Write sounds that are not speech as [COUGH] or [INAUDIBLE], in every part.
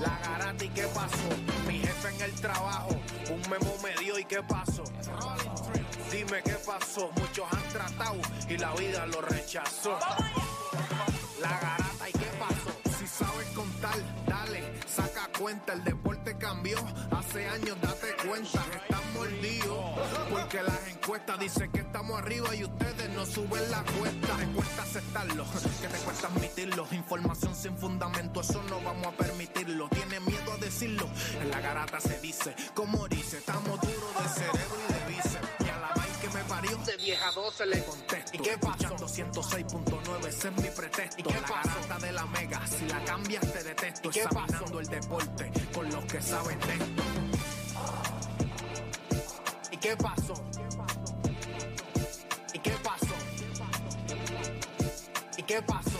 La garata y qué pasó, mi jefe en el trabajo, un memo me dio y qué pasó. Dime qué pasó, muchos han tratado y la vida lo rechazó. La garata y qué pasó, si sabes contar, cuenta, el deporte cambió, hace años date cuenta, están mordidos, porque las encuestas dicen que estamos arriba y ustedes no suben la cuesta, te cuesta aceptarlo, que te cuesta admitirlo, información sin fundamento, eso no vamos a permitirlo, tiene miedo a decirlo, en la garata se dice, como dice, estamos duros de cerebro y de vice, y a la vaina que me parió, de vieja 12 le contesto, ¿y qué pasó? 106.9, ese es mi pretexto, ¿y qué la garata de la mega, si la cambias te detesto, examinando el deporte con los que saben de esto. ¿Y qué pasó? ¿Y qué pasó? ¿Y qué pasó? La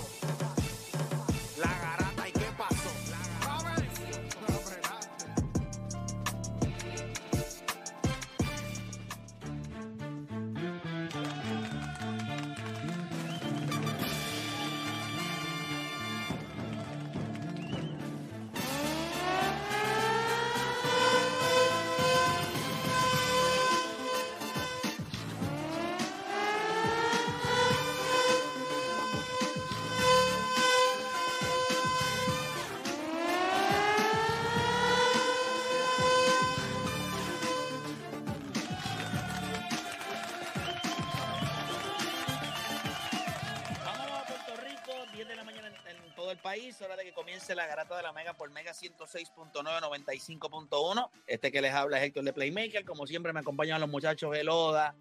comience la garata de la Mega por Mega 106.9, 95.1. Este que les habla es Héctor de Playmaker, como siempre me acompañan los muchachos Eloda,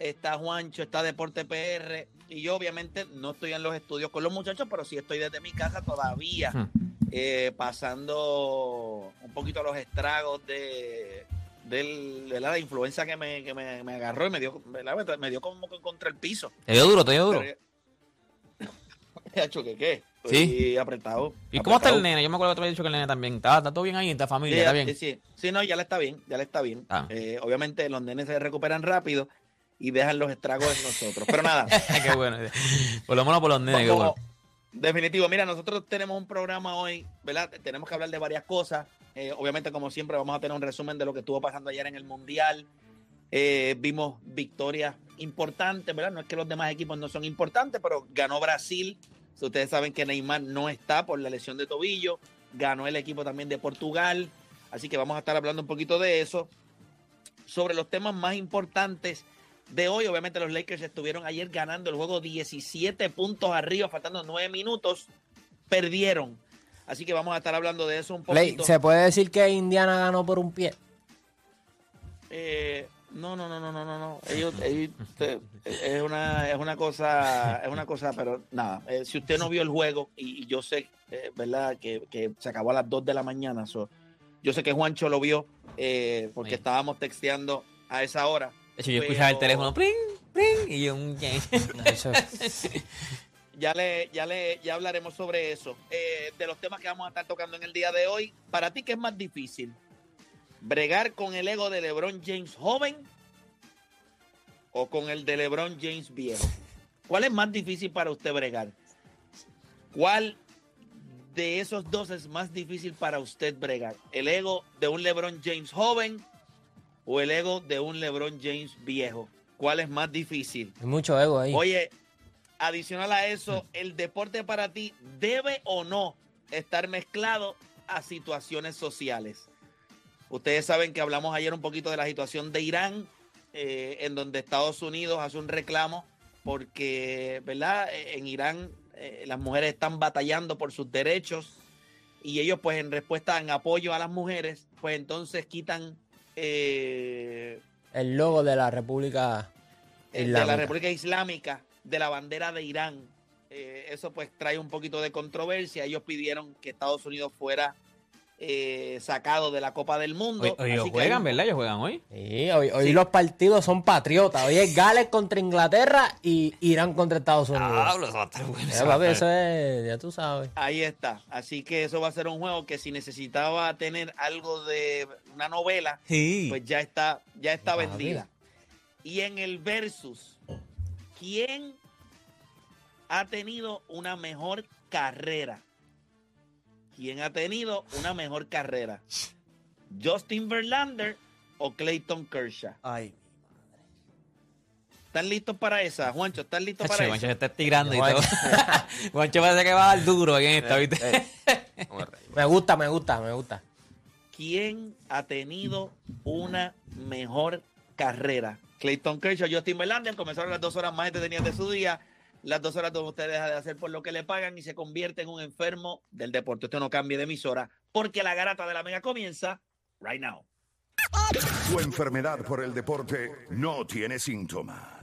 está Juancho, está Deporte PR, y yo obviamente no estoy en los estudios con los muchachos, pero sí estoy desde mi casa todavía, Hmm. eh, pasando un poquito los estragos de... del- de la influenza que me, que me, me agarró y me dio, me dio como contra el piso. Te dio duro, te dio duro. Pero- [LAUGHS] Hacho, ¿qué qué? Sí. Apretado. ¿Y cómo está el nene? Yo me acuerdo que te había dicho que el nene también. ¿Está, está todo bien ahí? ¿Está Sí, familia? ¿Está bien? sí, sí. Sí, no, ya le está bien, ya le está bien. Ah. Eh, obviamente los nenes se recuperan rápido y dejan los estragos en nosotros. Pero nada, [LAUGHS] Qué bueno. Por lo menos por los nenes, qué vamos- bueno. definitivo. Mira, nosotros tenemos un programa hoy, ¿verdad? Tenemos que hablar de varias cosas. Eh, obviamente, como siempre, vamos a tener un resumen de lo que estuvo pasando ayer en el Mundial. Eh, vimos victorias importantes, ¿verdad? No es que los demás equipos no son importantes, pero ganó Brasil. Ustedes saben que Neymar no está por la lesión de tobillo. Ganó el equipo también de Portugal. Así que vamos a estar hablando un poquito de eso. Sobre los temas más importantes de hoy, obviamente los Lakers estuvieron ayer ganando el juego 17 puntos arriba, faltando 9 minutos. Perdieron. Así que vamos a estar hablando de eso un poquito. ¿Se puede decir que Indiana ganó por un pie? Eh, no, no, no, no, no, no, no. Ellos, ellos, es una, es una cosa, es una cosa, pero nada. eh, si usted no vio el juego y, y yo sé, eh, verdad, que, que se acabó a las 2 de la mañana, so, yo sé que Juancho lo vio eh, porque estábamos texteando a esa hora. De hecho, yo escuchaba el pero- teléfono, pring, pring, y yo, un... Eso- [LAUGHS] Ya le, ya le, ya hablaremos sobre eso. Eh, de los temas que vamos a estar tocando en el día de hoy. Para ti, ¿qué es más difícil? ¿Bregar con el ego de LeBron James joven o con el de LeBron James viejo? ¿Cuál es más difícil para usted bregar? ¿Cuál de esos dos es más difícil para usted bregar? ¿El ego de un LeBron James joven o el ego de un LeBron James viejo? ¿Cuál es más difícil? Hay mucho ego ahí. Oye, adicional a eso, ¿el deporte para ti debe o no estar mezclado a situaciones sociales? Ustedes saben que hablamos ayer un poquito de la situación de Irán, eh, en donde Estados Unidos hace un reclamo porque, ¿verdad? Eh, En Irán eh, las mujeres están batallando por sus derechos y ellos pues en respuesta, en apoyo a las mujeres, pues entonces quitan eh, El logo de la República eh, de la Islámica. República Islámica, de la bandera de Irán. Eso pues trae un poquito de controversia. Ellos pidieron que Estados Unidos fuera eh, sacado de la Copa del Mundo. Hoy, hoy ellos Así que juegan, hay- ¿verdad? Ellos juegan hoy. Sí, hoy, hoy los partidos son patriotas. Hoy es Gales contra Inglaterra y Irán contra Estados Unidos. Diablo, eso va a estar bueno, Eh, eso papi, es, ya tú sabes. Ahí está. Así que eso va a ser un juego que si necesitaba tener algo de una novela, Sí. pues ya está, ya está Papi. vendida. Y en el versus, ¿quién ha tenido una mejor carrera? ¿Quién ha tenido una mejor carrera? ¿Justin Verlander o Clayton Kershaw? Ay, ¿Están listos para esa? Juancho, ¿están listos para Juancho se está estirando y Juancho. todo. [LAUGHS] Juancho parece que va a dar duro en esta, ¿viste? eh, a reír. [LAUGHS] Me gusta, me gusta, me gusta. ¿Quién ha tenido una mejor carrera? Clayton Kershaw, Justin Verlander comenzaron las dos horas más entretenidas de su día. Las dos horas donde usted deja de hacer por lo que le pagan y se convierte en un enfermo del deporte. Usted no cambie de emisora porque la garata de la mega comienza right now. Tu enfermedad por el deporte no tiene síntomas,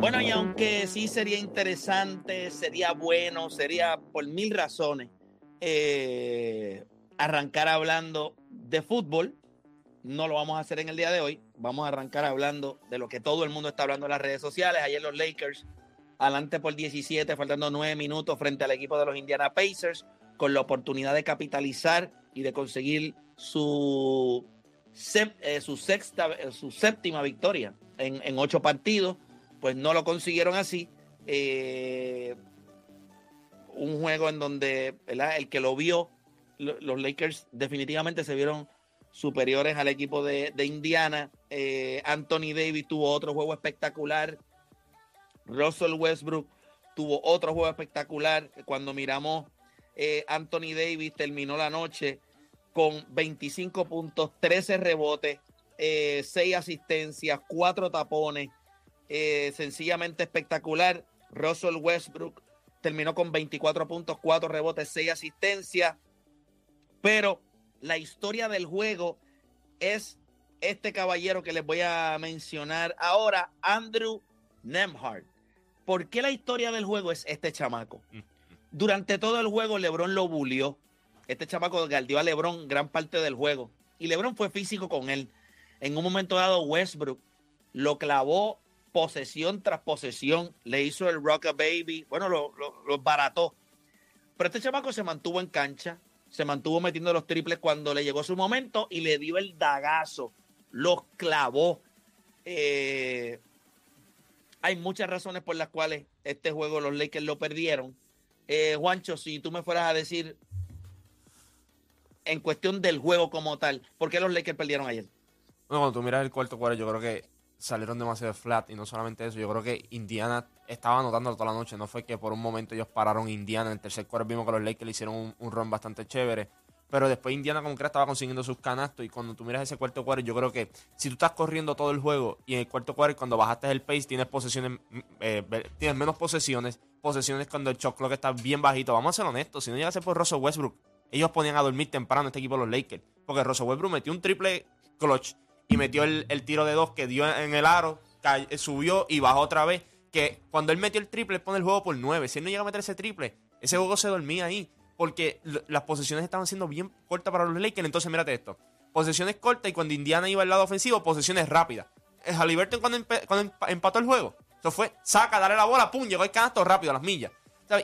Bueno, y aunque sí sería interesante, sería bueno, sería por mil razones eh, arrancar hablando de fútbol, no lo vamos a hacer en el día de hoy. Vamos a arrancar hablando de lo que todo el mundo está hablando en las redes sociales. Ayer los Lakers, adelante por 17, faltando 9 minutos frente al equipo de los Indiana Pacers, con la oportunidad de capitalizar y de conseguir su, eh, su, sexta, eh, su séptima victoria en, en ocho partidos. Pues no lo consiguieron así. Eh, un juego en donde ¿verdad? el que lo vio, lo- los Lakers definitivamente se vieron superiores al equipo de, de Indiana. Eh, Anthony Davis tuvo otro juego espectacular. Russell Westbrook tuvo otro juego espectacular. Cuando miramos, eh, Anthony Davis terminó la noche con 25 puntos, 13 rebotes, eh, 6 asistencias, 4 tapones. Eh, sencillamente espectacular. Russell Westbrook terminó con 24 puntos, 4 rebotes, 6 asistencias. Pero la historia del juego es este caballero que les voy a mencionar ahora, Andrew Nemhart. ¿Por qué la historia del juego es este chamaco? Durante todo el juego, LeBron lo bulió. Este chamaco galdió a LeBron gran parte del juego. Y LeBron fue físico con él. En un momento dado, Westbrook lo clavó posesión tras posesión. Le hizo el rock a baby. Bueno, lo, barató. Pero este chamaco se mantuvo en cancha. Se mantuvo metiendo los triples cuando le llegó su momento y le dio el dagazo. Los clavó. Eh, hay muchas razones por las cuales este juego los Lakers lo perdieron. Eh, Juancho, si tú me fueras a decir en cuestión del juego como tal, ¿por qué los Lakers perdieron ayer? Bueno, cuando tú miras el cuarto cuarto, yo creo que salieron demasiado flat. Y no solamente eso, yo creo que Indiana estaba anotando toda la noche, no fue que por un momento ellos pararon Indiana, en el tercer cuarto vimos que los Lakers le hicieron un, un run bastante chévere, pero después Indiana como que estaba consiguiendo sus canastos. Y cuando tú miras ese cuarto cuarto, yo creo que si tú estás corriendo todo el juego y en el cuarto cuarto cuando bajaste el pace tienes posesiones, mm, eh, tienes menos posesiones, posesiones cuando el shot clock está bien bajito, vamos a ser honestos, si no llegase por Russell Westbrook, ellos ponían a dormir temprano este equipo los Lakers, porque Russell Westbrook metió un triple clutch y metió el, el tiro de dos que dio en el aro, cay- subió y bajó otra vez. Que cuando él metió el triple, pone el juego por nueve. Si él no llega a meter ese triple, ese juego se dormía ahí. Porque las posiciones estaban siendo bien cortas para los Lakers. Entonces, mírate esto: posesiones cortas y cuando Indiana iba al lado ofensivo, posesiones rápidas. El Halliburton cuando, cuando empa- empató el juego, eso fue saca, dale la bola, pum, llegó el canasto rápido a las millas.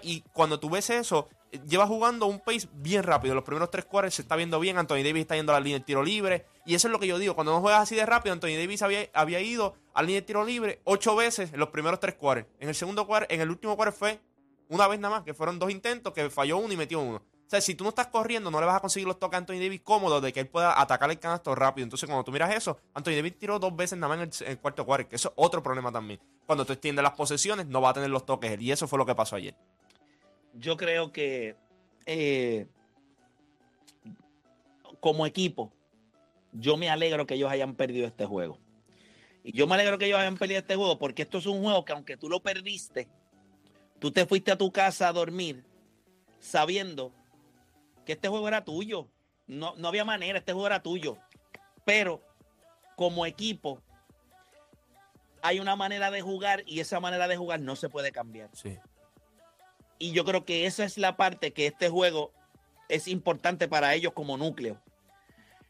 Y cuando tú ves eso, eh, lleva jugando un pace bien rápido. Los primeros tres cuartos se está viendo bien. Anthony Davis está yendo a la línea de tiro libre. Y eso es lo que yo digo. Cuando no juegas así de rápido, Anthony Davis había, había ido a la línea de tiro libre ocho veces en los primeros tres cuartos. En el segundo cuarto, en el último cuarto fue una vez nada más, que fueron dos intentos, que falló uno y metió uno. O sea, si tú no estás corriendo, no le vas a conseguir los toques a Anthony Davis cómodos de que él pueda atacar el canasto rápido. Entonces, cuando tú miras eso, Anthony Davis tiró dos veces nada más en el, cuarto cuarto, que eso es otro problema también. Cuando tú extiendes las posesiones, no va a tener los toques él. Y eso fue lo que pasó ayer. Yo creo que eh, como equipo yo me alegro que ellos hayan perdido este juego. Y yo me alegro que ellos hayan perdido este juego porque esto es un juego que aunque tú lo perdiste, tú te fuiste a tu casa a dormir sabiendo que este juego era tuyo. No, no había manera, este juego era tuyo. Pero como equipo hay una manera de jugar y esa manera de jugar no se puede cambiar. Sí. Y yo creo que esa es la parte que este juego es importante para ellos como núcleo.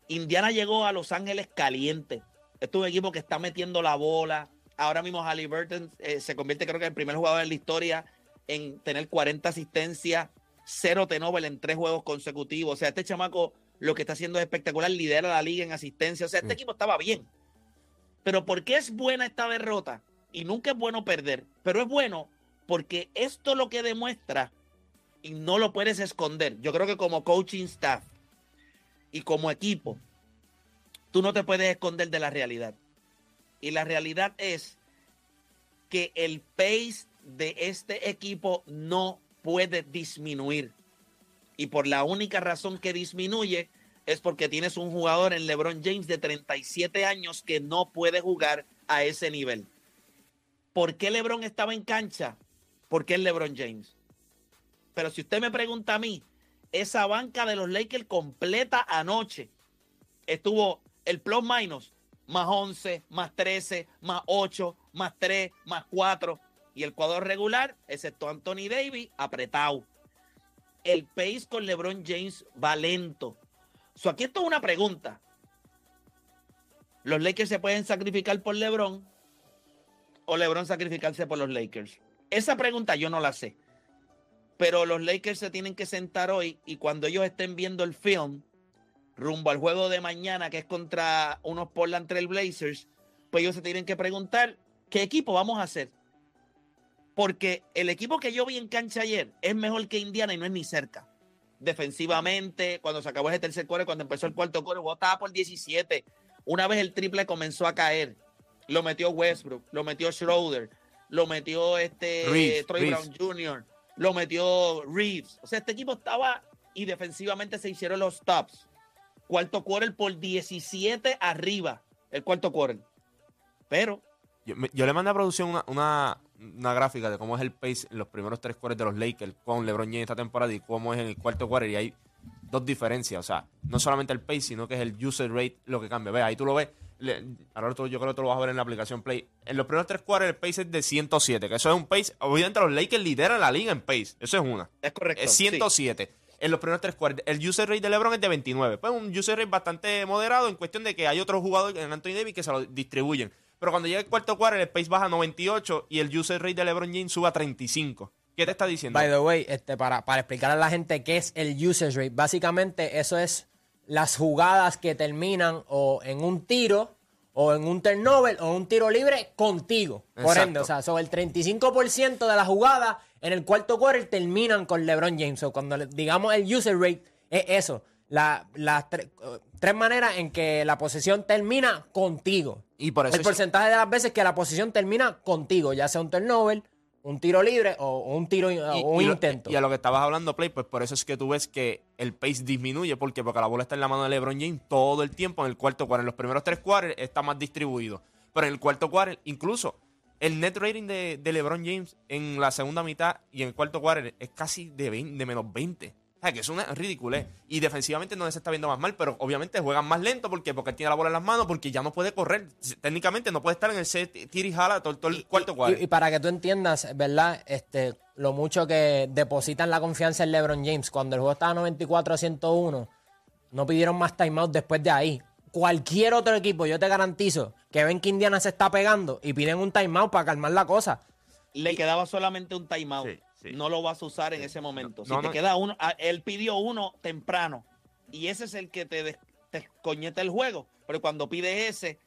Indiana llegó a Los Ángeles caliente. Este es un equipo que está metiendo la bola. Ahora mismo Halliburton eh, se convierte creo que en el primer jugador en la historia en tener 40 asistencias, cero tenovel en tres juegos consecutivos. O sea, este chamaco lo que está haciendo es espectacular, lidera la liga en asistencia. O sea, este Sí. equipo estaba bien. Pero ¿por qué es buena esta derrota? Y nunca es bueno perder, pero es bueno porque esto lo que demuestra y no lo puedes esconder. Yo creo que como coaching staff y como equipo, tú no te puedes esconder de la realidad. Y la realidad es que el pace de este equipo no puede disminuir. Y por la única razón que disminuye es porque tienes un jugador en LeBron James de 37 años que no puede jugar a ese nivel. ¿Por qué LeBron estaba en cancha? Porque es LeBron James. Pero si usted me pregunta a mí, esa banca de los Lakers completa anoche estuvo el plus minus más 11, más 13, más 8, más 3, más 4 y el cuadro regular, excepto Anthony Davis, apretado. El pace con LeBron James va lento. So, aquí esto es una pregunta. ¿Los Lakers se pueden sacrificar por LeBron o LeBron sacrificarse por los Lakers? Esa pregunta yo no la sé. Pero los Lakers se tienen que sentar hoy y cuando ellos estén viendo el film, rumbo al juego de mañana, que es contra unos Portland Trail Blazers, pues ellos se tienen que preguntar qué equipo vamos a hacer. Porque el equipo que yo vi en cancha ayer es mejor que Indiana y no es ni cerca. Defensivamente, cuando se acabó ese tercer cuarto, cuando empezó el cuarto cuarto, estaba por 17. Una vez el triple comenzó a caer, lo metió Westbrook, lo metió Schroeder, lo metió este Reeves, Troy Reeves. Brown Jr., lo metió Reeves. O sea, este equipo estaba y defensivamente se hicieron los stops. Cuarto quarter por 17 arriba, el cuarto quarter. Pero yo le mandé a producción una, una, una gráfica de cómo es el pace en los primeros tres quarters de los Lakers con LeBron James esta temporada y cómo es en el cuarto quarter. Y hay dos diferencias. O sea, no solamente el pace, sino que es el user rate lo que cambia. Ve, ahí tú lo ves. Le- ahora tú- yo creo que tú lo vas a ver en la aplicación Play. En los primeros tres quarters el pace es de 107, que eso es un pace. Obviamente los Lakers lideran la liga en pace. Eso es una. es correcto. Es sí. 107. En los primeros tres cuartos. El user rate de LeBron es de 29. Pues un user rate bastante moderado en cuestión de que hay otros jugadores en Anthony Davis que se lo distribuyen. Pero cuando llega el cuarto cuarto, el pace baja a 98 y el user rate de LeBron James sube a 35. ¿Qué te está diciendo? By the way, este, para, para explicar a la gente qué es el usage rate, básicamente eso es las jugadas que terminan o en un tiro, o en un turnover, o un tiro libre contigo. Por Exacto. ende, o sea, sobre el 35% de las jugadas en el cuarto quarter terminan con LeBron James. O cuando le- digamos el user rate es eso. La- las tre- eh, tres maneras en que la posesión termina contigo. Y por eso el porcentaje de las veces que la posición termina contigo, ya sea un turnover, un tiro libre o o un tiro o un intento. y a lo que estabas hablando, Play, pues por eso es que tú ves que el pace disminuye. ¿Por qué? Porque la bola está en la mano de LeBron James todo el tiempo en el cuarto cuarto. En los primeros tres cuartos está más distribuido. Pero en el cuarto cuarto, incluso el net rating de, de LeBron James en la segunda mitad y en el cuarto cuarto es casi de, 20 de menos 20. Sea, que es una ridiculez. Y defensivamente no se está viendo más mal, pero obviamente juegan más lento. ¿Por qué? Porque él tiene la bola en las manos, porque ya no puede correr. Técnicamente no puede estar en el set tira y jala todo, todo el cuarto cuarto. Y, y para que tú entiendas, ¿verdad? Este, lo mucho que depositan la confianza en LeBron James. Cuando el juego estaba 94 a 101, no pidieron más timeout después de ahí. Cualquier otro equipo, yo te garantizo, que ven que Indiana se está pegando y piden un timeout para calmar la cosa. Le quedaba solamente un timeout. Sí, sí. No lo vas a usar en ese momento. Si No, te no. queda uno, ah, él pidió uno temprano. Y ese es el que te, des- te coñeta el juego. Pero cuando pides ese,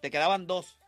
te quedaban dos.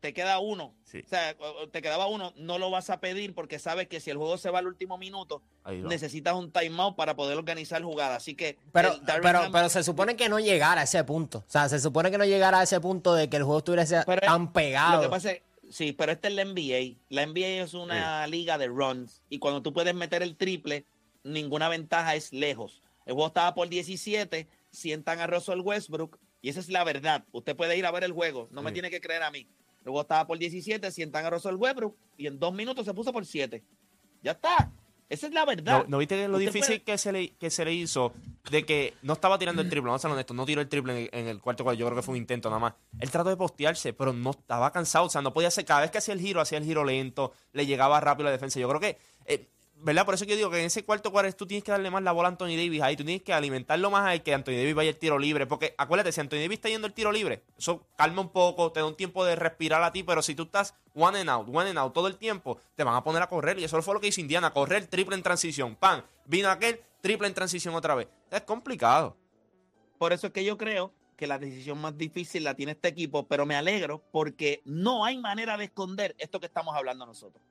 Te queda uno. Sí. O sea, te quedaba uno, no lo vas a pedir porque sabes que si el juego se va al último minuto, necesitas un timeout para poder organizar jugada. Así que. Pero, pero, Ham- pero se supone que no llegara a ese punto. O sea, se supone que no llegara a ese punto de que el juego estuviese Pero tan Lo pegado. que pasa es, sí, pero esta es la NBA. La NBA es una liga de runs. Y cuando tú puedes meter el triple, ninguna ventaja es lejos. El juego estaba por 17. sientan a Russell Westbrook, y esa es la verdad. Usted puede ir a ver el juego, no me tiene que creer a mí. Luego estaba por 17, sientan a Russell Westbrook, y en dos minutos se puso por 7. Ya está. Esa es la verdad. ¿No, no viste lo difícil puede- que, se le, que se le hizo de que no estaba tirando el triple? Vamos a ser honestos, no tiró el triple en, en el cuarto cuarto. Yo creo que fue un intento nada más. Él trató de postearse, pero no estaba cansado. O sea, no podía hacer. Cada vez que hacía el giro, hacía el giro lento, le llegaba rápido la defensa. Yo creo que. eh, ¿Verdad? Por eso que yo digo que en ese cuarto cuarto tú tienes que darle más la bola a Anthony Davis ahí. Tú tienes que alimentarlo más ahí que Anthony Davis vaya el tiro libre. Porque acuérdate, si Anthony Davis está yendo el tiro libre, eso calma un poco, te da un tiempo de respirar a ti. Pero si tú estás one and out, one and out todo el tiempo, te van a poner a correr. Y eso fue lo que hizo Indiana: correr triple en transición. Pan, vino aquel triple en transición otra vez. Es complicado. Por eso es que yo creo que la decisión más difícil la tiene este equipo, pero me alegro porque no hay manera de esconder esto que estamos hablando nosotros.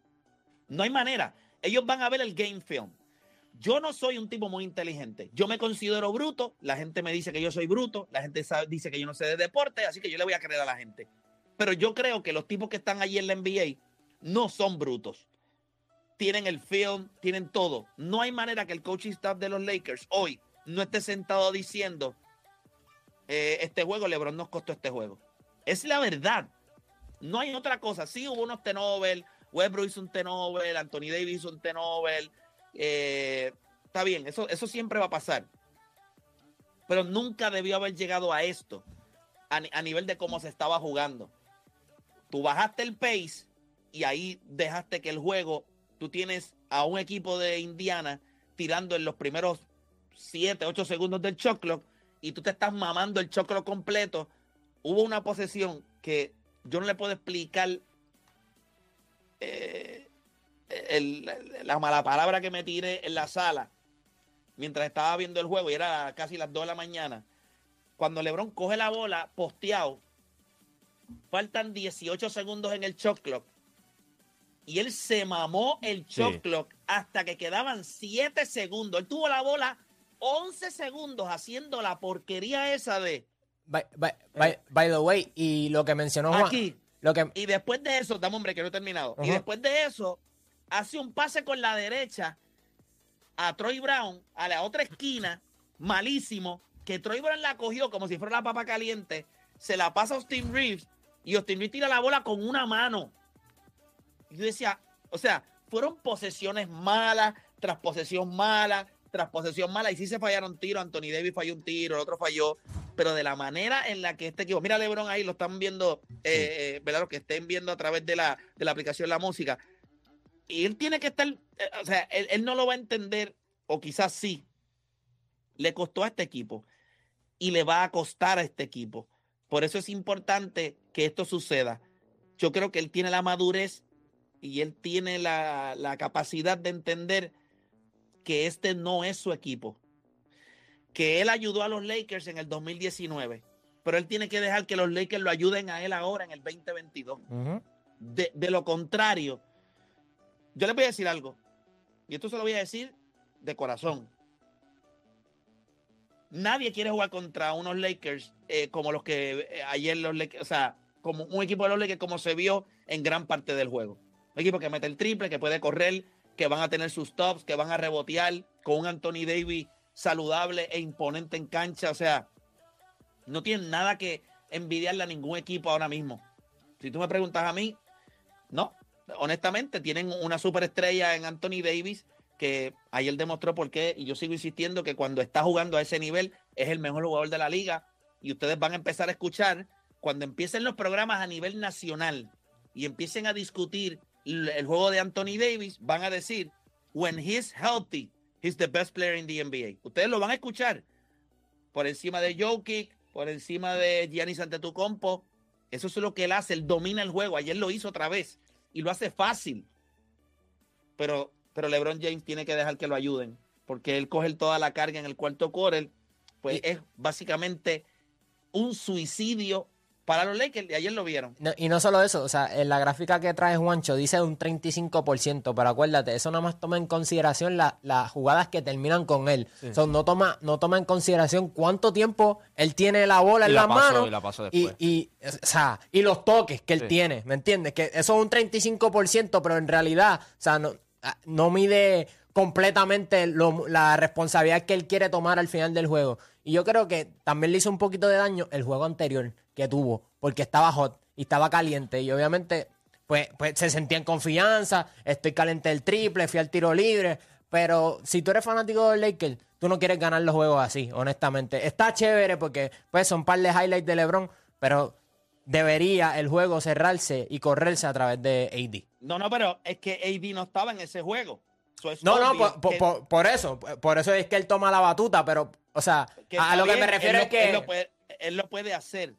No hay manera. Ellos van a ver el game film. Yo no soy un tipo muy inteligente. Yo me considero bruto. La gente me dice que yo soy bruto. La gente dice que yo no sé de deporte, así que yo le voy a creer a la gente. Pero yo creo que los tipos que están allí en la NBA no son brutos. Tienen el film, tienen todo. No hay manera que el coaching staff de los Lakers hoy no esté sentado diciendo eh, este juego, LeBron nos costó este juego. Es la verdad. No hay otra cosa. Sí hubo unos T-Nobel, Westbrook hizo un T-Nobel, Anthony Davis hizo un T-Nobel. eh, está bien, eso, eso siempre va a pasar. Pero nunca debió haber llegado a esto, a, a nivel de cómo se estaba jugando. Tú bajaste el pace y ahí dejaste que el juego, tú tienes a un equipo de Indiana tirando en los primeros 7, 8 segundos del shot clock y tú te estás mamando el choclo completo. Hubo una posesión que yo no le puedo explicar eh, el- la mala palabra que me tiré en la sala mientras estaba viendo el juego y era casi las 2 de la mañana. Cuando LeBron coge la bola posteado, faltan 18 segundos en el shot clock y él se mamó el Sí. shot clock hasta que quedaban 7 segundos. Él tuvo la bola 11 segundos haciendo la porquería esa de By, by- by- by the way, y lo que mencionó Juan. aquí. Lo que, Y después de eso, dame hombre que no he terminado. Y después de eso, hace un pase con la derecha a Troy Brown, a la otra esquina, malísimo, que Troy Brown la cogió como si fuera la papa caliente, se la pasa a Austin Reeves y Austin Reeves tira la bola con una mano. Y yo decía, o sea, fueron posesiones malas, tras posesión mala, tras posesión mala, y sí se fallaron tiros, Anthony Davis falló un tiro, el otro falló, pero de la manera en la que este equipo, mira Lebron ahí, lo están viendo, eh, eh, ¿verdad? Lo que estén viendo a través de la, de la aplicación La Música, y él tiene que estar, eh, o sea, él, él no lo va a entender, o quizás sí, le costó a este equipo, y le va a costar a este equipo. Por eso es importante que esto suceda. Yo creo que él tiene la madurez y él tiene la, la capacidad de entender que este no es su equipo. Que él ayudó a los Lakers en el 2019, pero él tiene que dejar que los Lakers lo ayuden a él ahora en el 2022. Ujú. De, de lo contrario, yo les voy a decir algo, y esto se lo voy a decir de corazón. Nadie quiere jugar contra unos Lakers eh, como los que eh, ayer los Lakers, o sea, como un equipo de los Lakers como se vio en gran parte del juego. Un equipo que mete el triple, que puede correr, que van a tener sus tops, que van a rebotear con un Anthony Davis saludable e imponente en cancha. O sea, no tienen nada que envidiarle a ningún equipo ahora mismo. Si tú me preguntas a mí, no. Honestamente, tienen una superestrella en Anthony Davis que ayer demostró por qué, y yo sigo insistiendo que cuando está jugando a ese nivel es el mejor jugador de la liga. Y ustedes van a empezar a escuchar cuando empiecen los programas a nivel nacional y empiecen a discutir el juego de Anthony Davis, van a decir, when he's healthy, he's the best player in the NBA. Ustedes lo van a escuchar por encima de Jokic, por encima de Giannis Antetokounmpo. Eso es lo que él hace, él domina el juego. Ayer lo hizo otra vez y lo hace fácil. Pero, pero LeBron James tiene que dejar que lo ayuden, porque él coge toda la carga en el cuarto quarter, pues es básicamente un suicidio para los Lakers. Y ayer lo vieron. No, y no solo eso, o sea, en la gráfica que trae Juancho dice un 35%, pero acuérdate, eso nada más toma en consideración la- las jugadas que terminan con él. O sea, no, toma, no toma en consideración cuánto tiempo él tiene la bola Y en la las pasó, manos y la pasó y, después. y, o sea, y los toques que él Sí. tiene, ¿me entiendes? Que eso es un 35%, pero en realidad, o sea, no, ah, no mide completamente lo- la responsabilidad que él quiere tomar al final del juego. Y yo creo que también le hizo un poquito de daño el juego anterior que tuvo, porque estaba hot y estaba caliente. Y obviamente, pues, pues se sentía en confianza, estoy caliente del triple, fui al tiro libre. Pero si tú eres fanático del Lakers, tú no quieres ganar los juegos así, honestamente. Está chévere porque pues son par de highlights de LeBron, pero debería el juego cerrarse y correrse a través de AD. No, no, pero es que AD no estaba en ese juego. So, No, no, por, por- que- por- por eso, por eso es que él toma la batuta, pero, o sea, que a, lo que me refiero es lo- que... Él lo, puede, él lo puede hacer.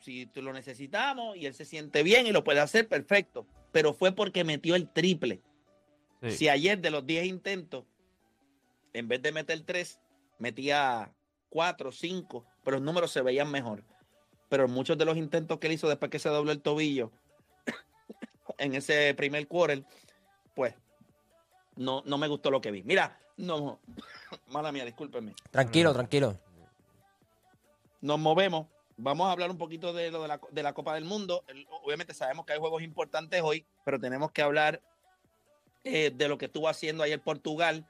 Si tú lo necesitamos y él se siente bien y lo puede hacer, perfecto. Pero fue porque metió el triple. Sí. Si ayer de los 10 intentos, en vez de meter 3, metía 4, 5, pero los números se veían mejor. Pero muchos de los intentos que él hizo después que se dobló el tobillo [COUGHS] en ese primer quarter, pues no, no me gustó lo que vi. Mira, no, [COUGHS] mala mía, discúlpenme. Tranquilo, tranquilo. Nos movemos. Vamos a hablar un poquito de lo de la, de la Copa del Mundo. Obviamente sabemos que hay juegos importantes hoy, pero tenemos que hablar eh, de lo que estuvo haciendo ayer Portugal.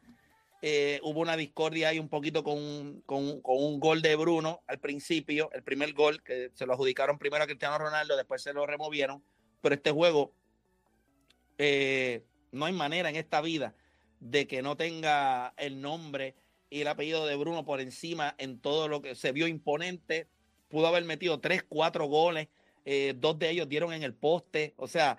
Eh, hubo una discordia ahí un poquito con, con- con un gol de Bruno al principio, el primer gol, que se lo adjudicaron primero a Cristiano Ronaldo, después se lo removieron. Pero este juego, eh, no hay manera en esta vida de que no tenga el nombre y el apellido de Bruno por encima en todo lo que se vio imponente. Pudo haber metido tres, cuatro goles, eh, dos de ellos dieron en el poste. O sea,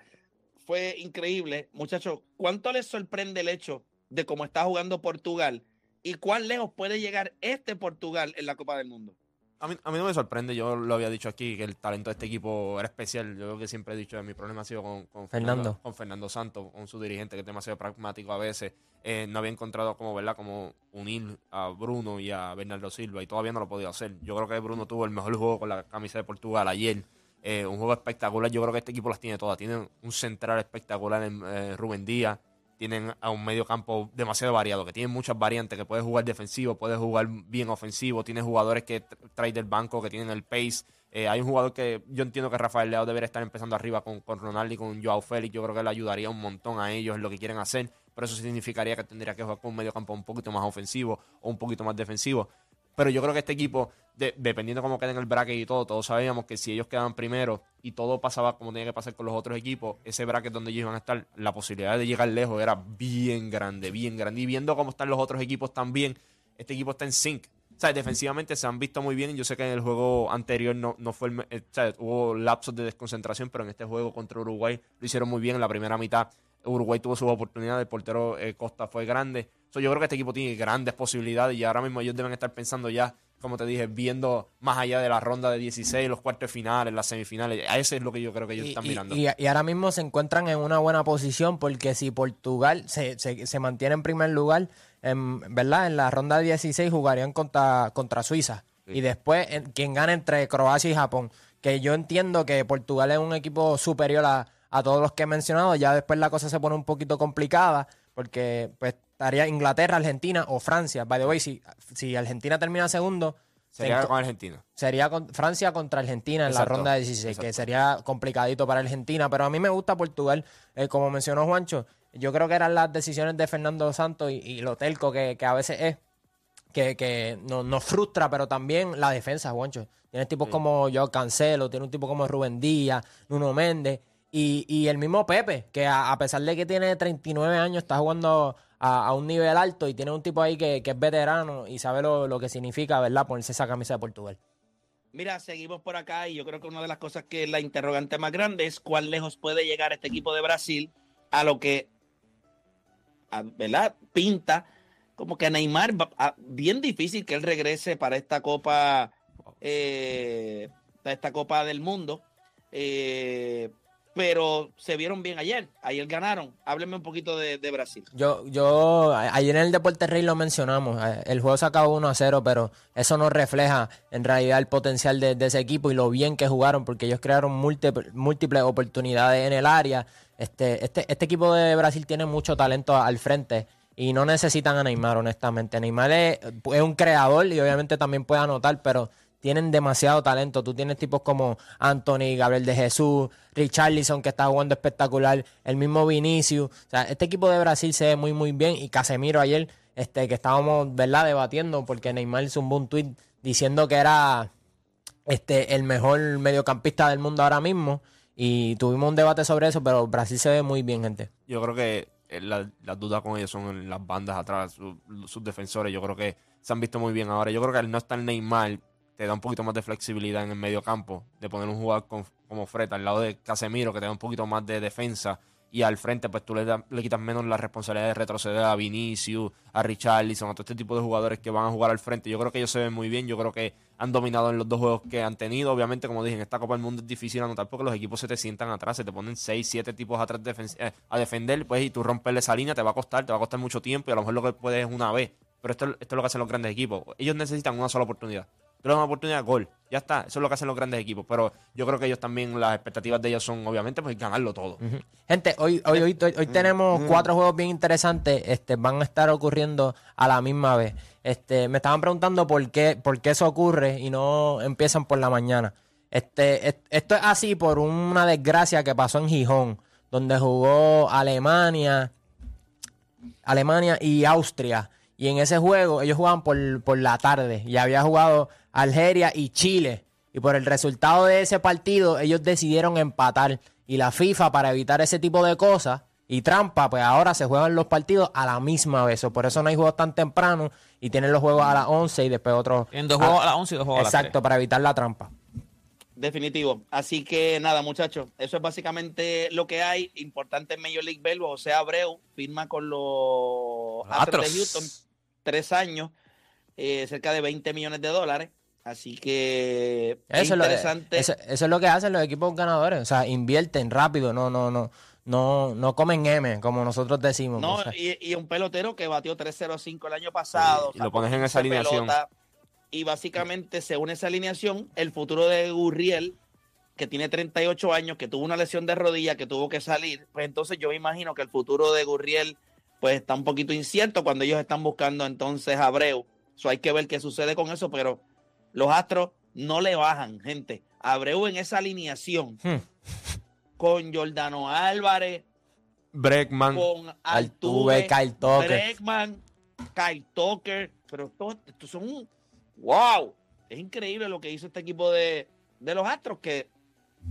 fue increíble. Muchachos, ¿cuánto les sorprende el hecho de cómo está jugando Portugal y cuán lejos puede llegar este Portugal en la Copa del Mundo? A mí, a mí no me sorprende, yo lo había dicho aquí, que el talento de este equipo era especial. Yo lo que siempre he dicho, mi problema ha sido con, con Fernando. con Fernando Santos, con su dirigente, que es demasiado pragmático a veces. Eh, no había encontrado como, ¿verdad? Como unir a Bruno y a Bernardo Silva y todavía no lo podido hacer. Yo creo que Bruno tuvo el mejor juego con la camisa de Portugal ayer. Eh, un juego espectacular. Yo creo que este equipo las tiene todas. Tienen un central espectacular en eh, Rubén Díaz. Tienen a un medio campo demasiado variado, que tienen muchas variantes, que puede jugar defensivo, puede jugar bien ofensivo, tiene jugadores que tra- trae del banco, que tienen el pace. Eh, hay un jugador que yo entiendo que Rafael Leao debería estar empezando arriba con, con Ronaldo y con Joao Félix. Yo creo que le ayudaría un montón a ellos en lo que quieren hacer, pero eso significaría que tendría que jugar con un medio campo un poquito más ofensivo o un poquito más defensivo. Pero yo creo que este equipo, de- dependiendo cómo queden el bracket y todo, todos sabíamos que si ellos quedaban primero y todo pasaba como tenía que pasar con los otros equipos, ese bracket donde ellos iban a estar, la posibilidad de llegar lejos era bien grande, bien grande. Y viendo cómo están los otros equipos también, este equipo está en sync. O defensivamente se han visto muy bien. Yo sé que en el juego anterior no, no fue el, eh, hubo lapsos de desconcentración, pero en este juego contra Uruguay lo hicieron muy bien en la primera mitad. Uruguay tuvo su oportunidad, el portero eh, Costa fue grande. So, yo creo que este equipo tiene grandes posibilidades y ahora mismo ellos deben estar pensando ya, como te dije, viendo más allá de la ronda de 16, los cuartos finales, las semifinales. A eso es lo que yo creo que ellos Y, están y- mirando. y- y ahora mismo se encuentran en una buena posición porque si Portugal se, se- se mantiene en primer lugar, en, ¿verdad? En la ronda de 16 jugarían contra, contra Suiza. Sí. Y después, en- quien gane entre Croacia y Japón. Que yo entiendo que Portugal es un equipo superior a, a todos los que he mencionado. Ya después la cosa se pone un poquito complicada porque pues estaría Inglaterra, Argentina o Francia. By the way, si, si Argentina termina segundo, se Sería con Argentina. Sería con- Francia contra Argentina en Exacto, la ronda de 16, que sería complicadito para Argentina, pero a mí me gusta Portugal, eh, como mencionó Juancho, yo creo que eran las decisiones de Fernando Santos y, y lo telco que, que a veces es, que, que nos, nos frustra, pero también la defensa, Juancho. Tienes tipos como yo Cancelo, tiene un tipo como Rubén Díaz, Nuno Méndez y, y el mismo Pepe, que a, a pesar de que tiene 39 años, está jugando a, un nivel alto y tiene un tipo ahí que, que es veterano y sabe lo, lo que significa, ¿verdad? Ponerse esa camisa de Portugal. Mira, seguimos por acá y yo creo que una de las cosas que es la interrogante más grande es cuán lejos puede llegar este equipo de Brasil a lo que, ¿verdad? Pinta como que a Neymar, a- bien difícil que él regrese para esta Copa, eh, para esta Copa del Mundo. Eh, pero se vieron bien ayer, ayer ganaron. Háblenme un poquito de, de Brasil. Yo, yo, ayer en el Deporte Rey lo mencionamos, eh, el juego se acabó 1 a 0, pero eso no refleja en realidad el potencial de, ese equipo y lo bien que jugaron, porque ellos crearon múltiple- múltiples oportunidades en el área. Este, este, este equipo de Brasil tiene mucho talento al frente y no necesitan a Neymar, honestamente. Neymar es, es un creador y obviamente también puede anotar, pero tienen demasiado talento. Tú tienes tipos como Anthony, Gabriel de Jesús, Richarlison, que está jugando espectacular, el mismo Vinicius. O sea, este equipo de Brasil se ve muy, muy bien. Y Casemiro ayer, este, que estábamos, ¿verdad?, debatiendo, porque Neymar zumbó un tweet diciendo que era este, el mejor mediocampista del mundo ahora mismo. Y tuvimos un debate sobre eso, pero Brasil se ve muy bien, gente. Yo creo que eh, la- las dudas con ellos son en las bandas atrás, su- sus defensores. Yo creo que se han visto muy bien ahora. Yo creo que al no estar Neymar, te da un poquito más de flexibilidad en el medio campo, de poner un jugador con- como Fred al lado de Casemiro, que te da un poquito más de defensa. Y al frente, pues tú le, le quitas menos la responsabilidad de retroceder a Vinicius, a Richarlison, a todo este tipo de jugadores que van a jugar al frente. Yo creo que ellos se ven muy bien. Yo creo que han dominado en los dos juegos que han tenido. Obviamente, como dije, en esta Copa del Mundo es difícil anotar porque los equipos se te sientan atrás, se te ponen 6, 7 tipos atrás eh, a defender, pues y tú romperle esa línea te va a costar, te va a costar mucho tiempo y a lo mejor lo que puedes es una vez. Pero esto, esto es lo que hacen los grandes equipos. Ellos necesitan una sola oportunidad. Tú le das una oportunidad, gol. Ya está. Eso es lo que hacen los grandes equipos. Pero yo creo que ellos también, las expectativas de ellos son, obviamente, pues ganarlo todo. Gente, hoy, hoy, hoy, hoy, hoy tenemos cuatro juegos bien interesantes. Este, van a estar ocurriendo a la misma vez. Este, me estaban preguntando por qué, por qué eso ocurre y no empiezan por la mañana. Este, es- esto es así por una desgracia que pasó en Gijón, donde jugó Alemania, Alemania y Austria. Y en ese juego ellos jugaban por, por la tarde y había jugado Algeria y Chile. Y por el resultado de ese partido ellos decidieron empatar. Y la FIFA para evitar ese tipo de cosas y trampa, pues ahora se juegan los partidos a la misma vez. O Por eso no hay juegos tan temprano y tienen los juegos a las 11 y después otros... Tienen dos juegos a las 11 y dos juegos a las Exacto, para evitar la trampa. Definitivo. Así que nada, muchachos, eso es básicamente lo que hay. Importante en Major League Baseball. José Abreu firma con los Astros de. Houston tres años, eh, cerca de 20 millones de dólares. Así que es Eso es, lo, interesante. eso, eso es lo que hacen los equipos ganadores. O sea, invierten rápido, no, no, no, no, no comen M, como nosotros decimos. No, o sea. y, y un pelotero que batió 3-0-5 el año pasado. Sí, y lo pones en esa 15 alineación. Y básicamente, según esa alineación, el futuro de Gurriel, que tiene 38 años, que tuvo una lesión de rodilla, que tuvo que salir, pues entonces yo me imagino que el futuro de Gurriel pues está un poquito incierto cuando ellos están buscando entonces a Abreu. So, hay que ver qué sucede con eso, pero los Astros no le bajan, gente. Abreu en esa alineación Hmm. con Jordano Álvarez, Breckman, con Altuve, Altuve, Kyle Tucker. Bregman, Kyle Tucker, pero estos, estos son un wow. Es increíble lo que hizo este equipo de, de los Astros que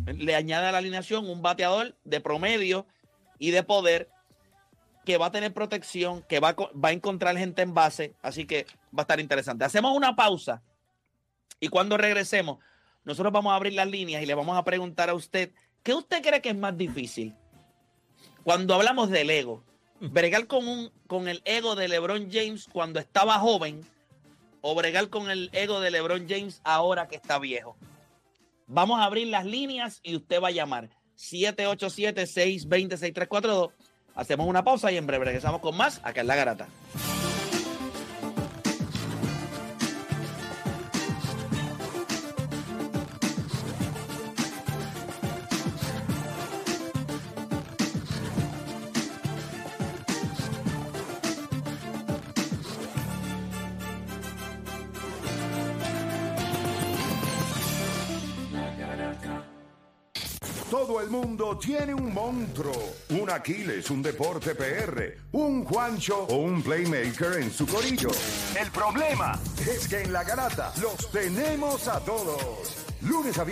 le añade a la alineación un bateador de promedio y de poder que va a tener protección, que va a, va a encontrar gente en base, así que va a estar interesante. Hacemos una pausa y cuando regresemos, nosotros vamos a abrir las líneas y le vamos a preguntar a usted, ¿qué usted cree que es más difícil? Cuando hablamos del ego, bregar con, un, con el ego de LeBron James cuando estaba joven o bregar con el ego de LeBron James ahora que está viejo. Vamos a abrir las líneas y usted va a llamar 787-620-6342. Hacemos una pausa y en breve regresamos con más acá en La Garata. Tiene un monstruo, un Aquiles, un deporte PR, un Juancho o un playmaker en su corillo. El problema es que en la garata los tenemos a todos. Lunes a viernes.